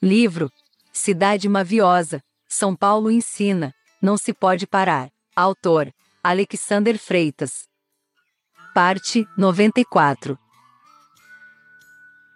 Livro Cidade Maviosa, São Paulo ensina, não se pode parar. Autor Alexander Freitas. Parte 94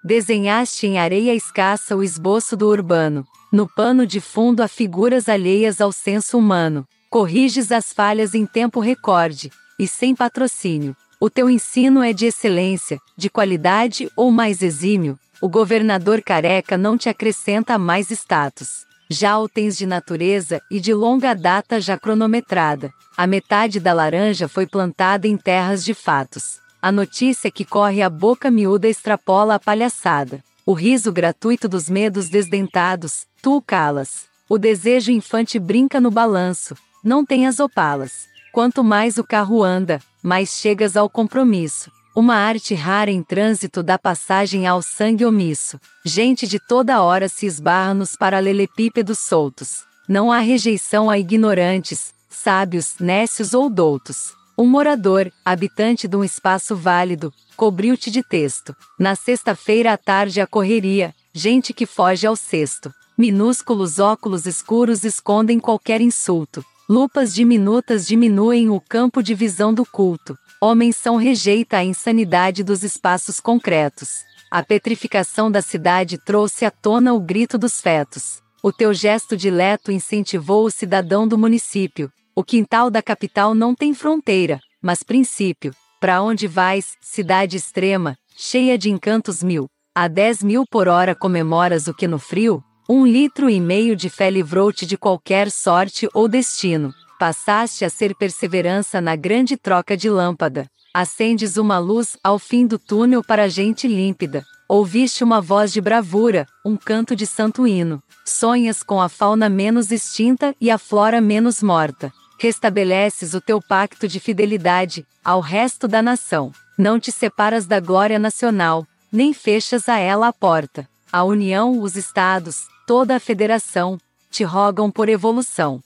Desenhaste em areia escassa o esboço do urbano, no pano de fundo há figuras alheias ao senso humano. Corriges as falhas em tempo recorde, e sem patrocínio. O teu ensino é de excelência, de qualidade ou mais exímio, o governador careca não te acrescenta mais status. Já o tens de natureza e de longa data já cronometrada. A metade da laranja foi plantada em terras de fatos. A notícia que corre a boca miúda extrapola a palhaçada. O riso gratuito dos medos desdentados, tu o calas. O desejo infante brinca no balanço, não tem as opalas. Quanto mais o carro anda, mais chegas ao compromisso. Uma arte rara em trânsito dá passagem ao sangue omisso. Gente de toda hora se esbarra nos paralelepípedos soltos. Não há rejeição a ignorantes, sábios, nécios ou doutos. Um morador, habitante de um espaço válido, cobriu-te de texto. Na sexta-feira à tarde a correria, gente que foge ao cesto. Minúsculos óculos escuros escondem qualquer insulto. Lupas diminutas diminuem o campo de visão do culto. Homens são rejeita a insanidade dos espaços concretos. A petrificação da cidade trouxe à tona o grito dos fetos. O teu gesto dileto incentivou o cidadão do município. O quintal da capital não tem fronteira, mas princípio. Para onde vais, cidade extrema, cheia de encantos mil? A dez mil por hora comemoras o que no frio? Um litro e meio de fé livrou-te de qualquer sorte ou destino passaste a ser perseverança na grande troca de lâmpada. Acendes uma luz ao fim do túnel para gente límpida. Ouviste uma voz de bravura, um canto de santo hino. Sonhas com a fauna menos extinta e a flora menos morta. Restabeleces o teu pacto de fidelidade ao resto da nação. Não te separas da glória nacional, nem fechas a ela a porta. A União, os Estados, toda a Federação, te rogam por evolução